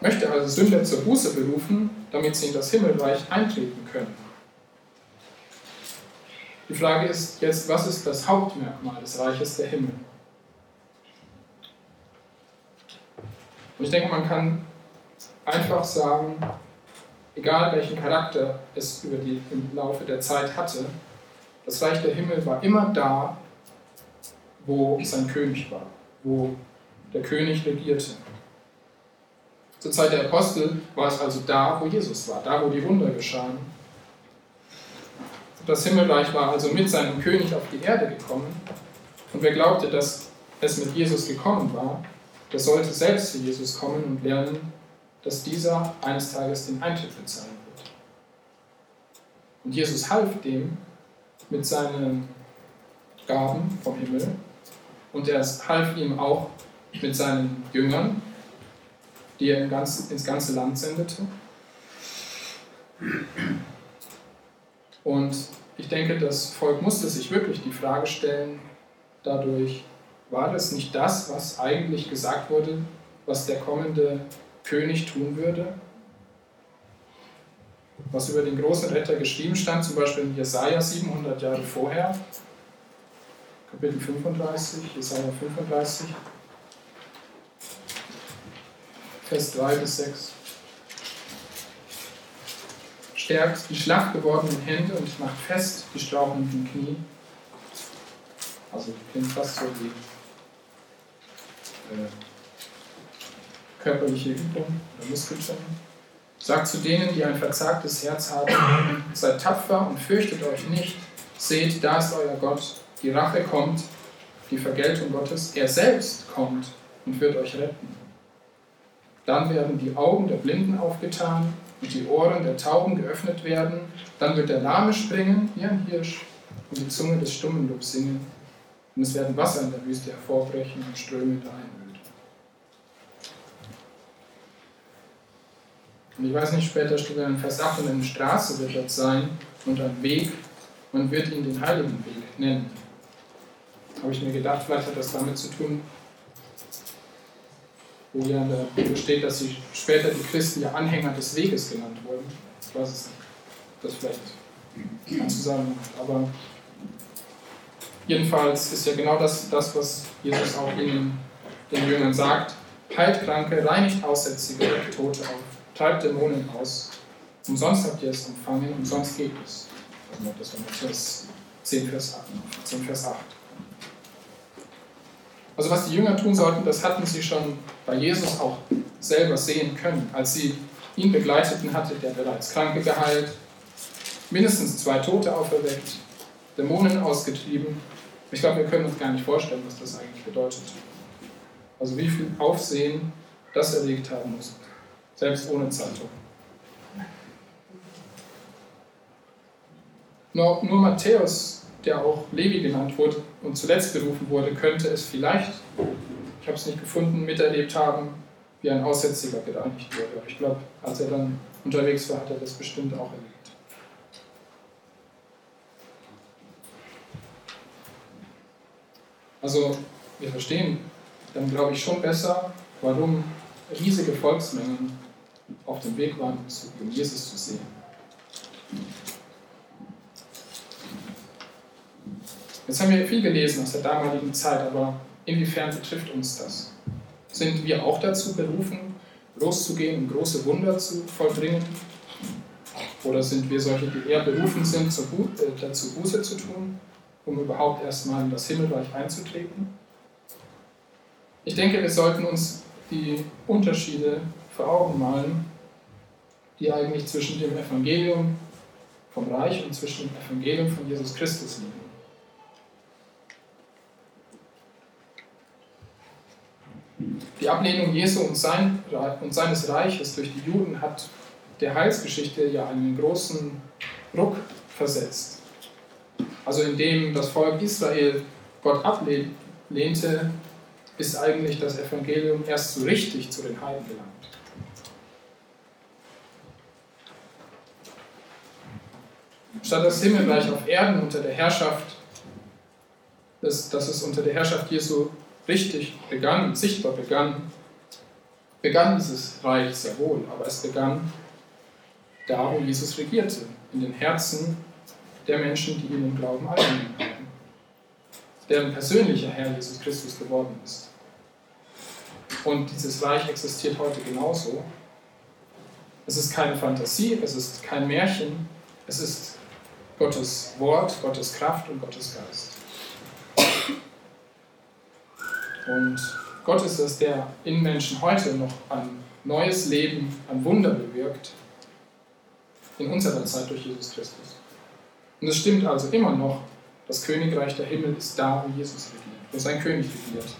möchte also Sünder zur Buße berufen, damit sie in das Himmelreich eintreten können. Die Frage ist jetzt, was ist das Hauptmerkmal des Reiches der Himmel? Und ich denke, man kann einfach sagen, egal welchen Charakter es über die, im Laufe der Zeit hatte, das Reich der Himmel war immer da, wo sein König war, wo der König regierte. Zur Zeit der Apostel war es also da, wo Jesus war, da, wo die Wunder geschahen. Das Himmelreich war also mit seinem König auf die Erde gekommen. Und wer glaubte, dass es mit Jesus gekommen war, der sollte selbst zu Jesus kommen und lernen, dass dieser eines Tages den Eintritt bezahlen wird. Und Jesus half dem, mit seinen Gaben vom Himmel und er half ihm auch mit seinen Jüngern, die er ins ganze Land sendete. Und ich denke, das Volk musste sich wirklich die Frage stellen, dadurch, war das nicht das, was eigentlich gesagt wurde, was der kommende König tun würde? Was über den großen Retter geschrieben stand, zum Beispiel in Jesaja 700 Jahre vorher, Kapitel 35, Jesaja 35, Vers 3 bis 6. Stärkt die schlaff gewordenen Hände und macht fest die strauchelnden Knie. Also klingt fast so wie äh, körperliche Übung oder Muskeltraining. Sagt zu denen, die ein verzagtes Herz haben, (clears throat) seid tapfer und fürchtet euch nicht. Seht, da ist euer Gott. Die Rache kommt, die Vergeltung Gottes. Er selbst kommt und wird euch retten. Dann werden die Augen der Blinden aufgetan und die Ohren der Tauben geöffnet werden. Dann wird der Lahme springen wie ein Hirsch und die Zunge des Stummen singen. Und es werden Wasser in der Wüste hervorbrechen und Ströme dahin. Und ich weiß nicht, später steht dann in Vers 8, und eine Straße wird dort sein und ein Weg, man wird ihn den Heiligen Weg nennen. Habe ich mir gedacht, vielleicht hat das damit zu tun, wo ja in der Bibel steht, dass sie später die Christen ja Anhänger des Weges genannt wurden. Ich weiß es nicht. Das vielleicht keinen Zusammenhang hat. Aber jedenfalls ist ja genau das, das was Jesus auch den, den Jüngern sagt. Heilt Kranke, reinigt Aussätzige, Tote auf treibt Dämonen aus. Umsonst habt ihr es empfangen, umsonst geht es. Das war Matthäus 10 Vers 8. 10, Vers 8. Also was die Jünger tun sollten, das hatten sie schon bei Jesus auch selber sehen können. Als sie ihn begleiteten, hatte der bereits Kranke geheilt, mindestens zwei Tote auferweckt, Dämonen ausgetrieben. Ich glaube, wir können uns gar nicht vorstellen, was das eigentlich bedeutet. Also wie viel Aufsehen das erlegt haben muss selbst ohne Zeitung. Nur, nur Matthäus, der auch Levi genannt wurde und zuletzt berufen wurde, könnte es vielleicht, ich habe es nicht gefunden, miterlebt haben, wie ein Aussätziger gereinigt wurde. Aber ich glaube, als er dann unterwegs war, hat er das bestimmt auch erlebt. Also wir verstehen dann, glaube ich, schon besser, warum riesige Volksmengen auf dem Weg waren, um Jesus zu sehen. Jetzt haben wir viel gelesen aus der damaligen Zeit, aber inwiefern betrifft uns das? Sind wir auch dazu berufen, loszugehen und große Wunder zu vollbringen? Oder sind wir solche, die eher berufen sind, äh, dazu Buße zu tun, um überhaupt erstmal in das Himmelreich einzutreten? Ich denke, wir sollten uns die Unterschiede vor Augen malen, die eigentlich zwischen dem Evangelium vom Reich und zwischen dem Evangelium von Jesus Christus liegen. Die Ablehnung Jesu und, sein, und seines Reiches durch die Juden hat der Heilsgeschichte ja einen großen Ruck versetzt. Also indem das Volk Israel Gott ablehnte, ist eigentlich das Evangelium erst so richtig zu den Heiden gelangt. Statt das Himmelreich auf Erden unter der Herrschaft, dass, dass es unter der Herrschaft Jesu richtig begann, sichtbar begann, begann dieses Reich sehr wohl, aber es begann da, wo Jesus regierte, in den Herzen der Menschen, die ihn im Glauben angenommen haben, deren persönlicher Herr Jesus Christus geworden ist. Und dieses Reich existiert heute genauso. Es ist keine Fantasie, es ist kein Märchen, es ist Gottes Wort, Gottes Kraft und Gottes Geist. Und Gott ist es, der in Menschen heute noch ein neues Leben, ein Wunder bewirkt, in unserer Zeit durch Jesus Christus. Und es stimmt also immer noch, das Königreich der Himmel ist da, wo Jesus regiert, wo sein König regiert.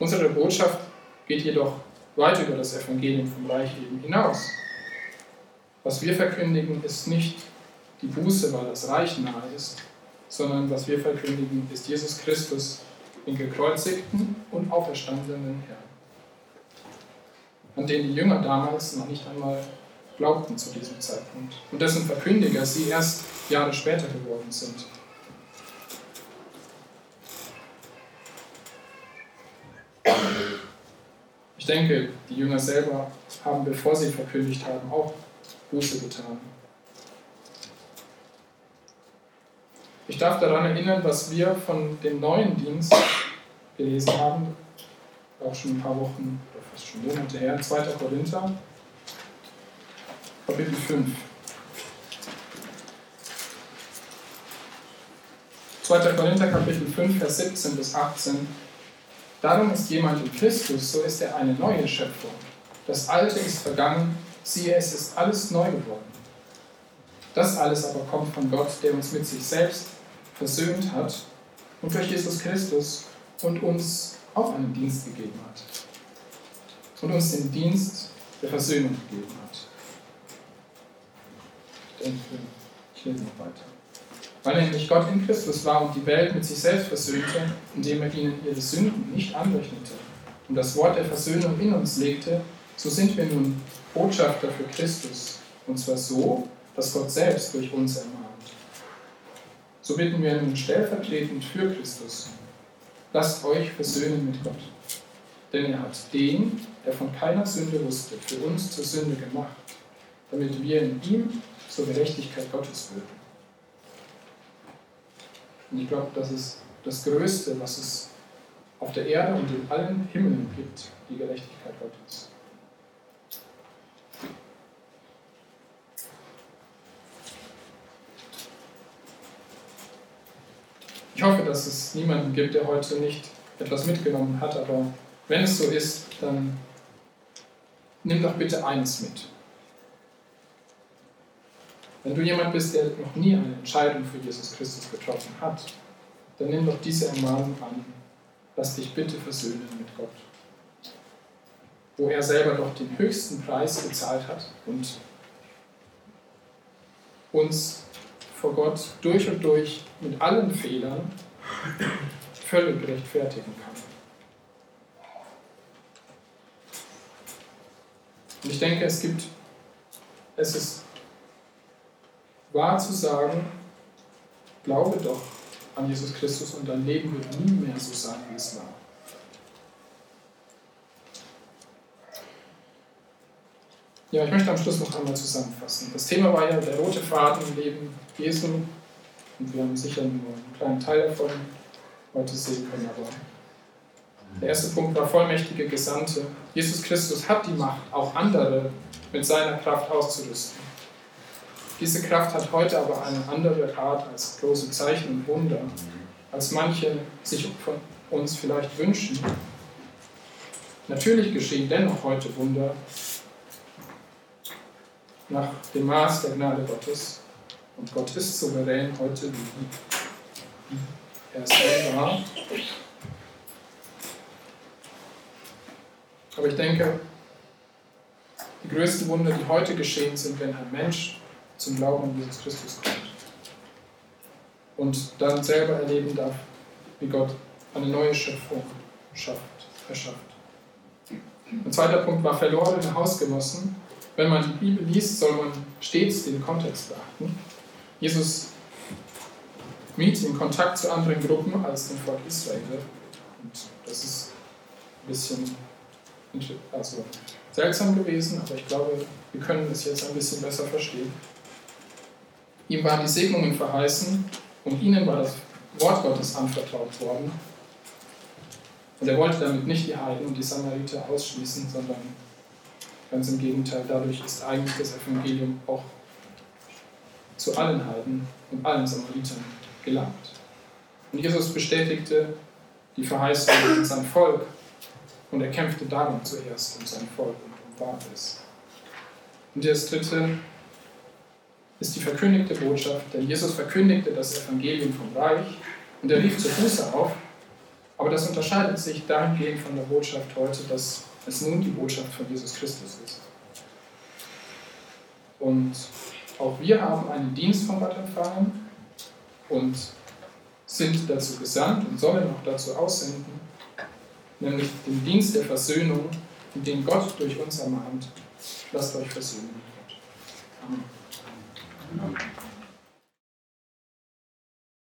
Unsere Botschaft geht jedoch weit über das Evangelium vom Reich eben hinaus. Was wir verkündigen, ist nicht die Buße, weil das Reich nahe ist, sondern was wir verkündigen, ist Jesus Christus, den gekreuzigten und auferstandenen Herrn, an den die Jünger damals noch nicht einmal glaubten zu diesem Zeitpunkt und dessen Verkündiger sie erst Jahre später geworden sind. Ich denke, die Jünger selber haben, bevor sie verkündigt haben, auch Buße getan. Ich darf daran erinnern, was wir von dem neuen Dienst gelesen haben, auch schon ein paar Wochen oder fast schon Monate her, 2. Korinther, Kapitel 5. 2. Korinther Kapitel 5, Vers 17 bis 18. Darum ist jemand in Christus, so ist er eine neue Schöpfung. Das Alte ist vergangen, siehe, es ist alles neu geworden. Das alles aber kommt von Gott, der uns mit sich selbst versöhnt hat und durch Jesus Christus und uns auch einen Dienst gegeben hat. Und uns den Dienst der Versöhnung gegeben hat. Ich lese noch weiter. Weil nämlich Gott in Christus war und die Welt mit sich selbst versöhnte, indem er ihnen ihre Sünden nicht anrechnete und das Wort der Versöhnung in uns legte, so sind wir nun Botschafter für Christus. Und zwar so, dass Gott selbst durch uns ermahnt. So bitten wir nun stellvertretend für Christus. Lasst euch versöhnen mit Gott. Denn er hat den, der von keiner Sünde wusste, für uns zur Sünde gemacht, damit wir in ihm zur Gerechtigkeit Gottes würden. Und ich glaube, das ist das Größte, was es auf der Erde und in allen Himmeln gibt, die Gerechtigkeit Gottes. Ich hoffe, dass es niemanden gibt, der heute nicht etwas mitgenommen hat, aber wenn es so ist, dann nimm doch bitte eines mit. Wenn du jemand bist, der noch nie eine Entscheidung für Jesus Christus getroffen hat, dann nimm doch diese Ermahnung an. Lass dich bitte versöhnen mit Gott. Wo er selber doch den höchsten Preis gezahlt hat und uns vor Gott durch und durch mit allen Fehlern völlig rechtfertigen kann. Und ich denke, es gibt, es ist wahr zu sagen, glaube doch an Jesus Christus und dein Leben wird nie mehr so sein, wie es war. Ja, ich möchte am Schluss noch einmal zusammenfassen. Das Thema war ja der rote Faden im Leben Jesu und wir haben sicher nur einen kleinen Teil davon heute sehen können. Aber der erste Punkt war vollmächtige Gesandte. Jesus Christus hat die Macht, auch andere mit seiner Kraft auszurüsten. Diese Kraft hat heute aber eine andere Art als große Zeichen und Wunder, als manche sich von uns vielleicht wünschen. Natürlich geschehen dennoch heute Wunder nach dem Maß der Gnade Gottes. Und Gott ist souverän heute, wie er es war. Aber ich denke, die größten Wunder, die heute geschehen sind, wenn ein Mensch zum Glauben an Jesus Christus kommt und dann selber erleben darf, wie Gott eine neue Schöpfung schafft, erschafft. Ein zweiter Punkt war verlorene Hausgenossen. Wenn man die Bibel liest, soll man stets den Kontext beachten. Jesus miet in Kontakt zu anderen Gruppen als dem Volk Israel. Und das ist ein bisschen also seltsam gewesen, aber ich glaube, wir können es jetzt ein bisschen besser verstehen. Ihm waren die Segnungen verheißen und ihnen war das Wort Gottes anvertraut worden. Und er wollte damit nicht die Heiden und die Samariter ausschließen, sondern ganz im Gegenteil, dadurch ist eigentlich das Evangelium auch zu allen Heiden und allen Samaritern gelangt. Und Jesus bestätigte die Verheißung in sein Volk und er kämpfte darum zuerst um sein Volk und um es. Und das dritte ist die verkündigte Botschaft, denn Jesus verkündigte das Evangelium vom Reich und er rief zur Buße auf. Aber das unterscheidet sich dahingehend von der Botschaft heute, dass es nun die Botschaft von Jesus Christus ist. Und auch wir haben einen Dienst von Gott empfangen und sind dazu gesandt und sollen auch dazu aussenden, nämlich den Dienst der Versöhnung, in den Gott durch uns ermahnt. Lasst euch versöhnen. Amen.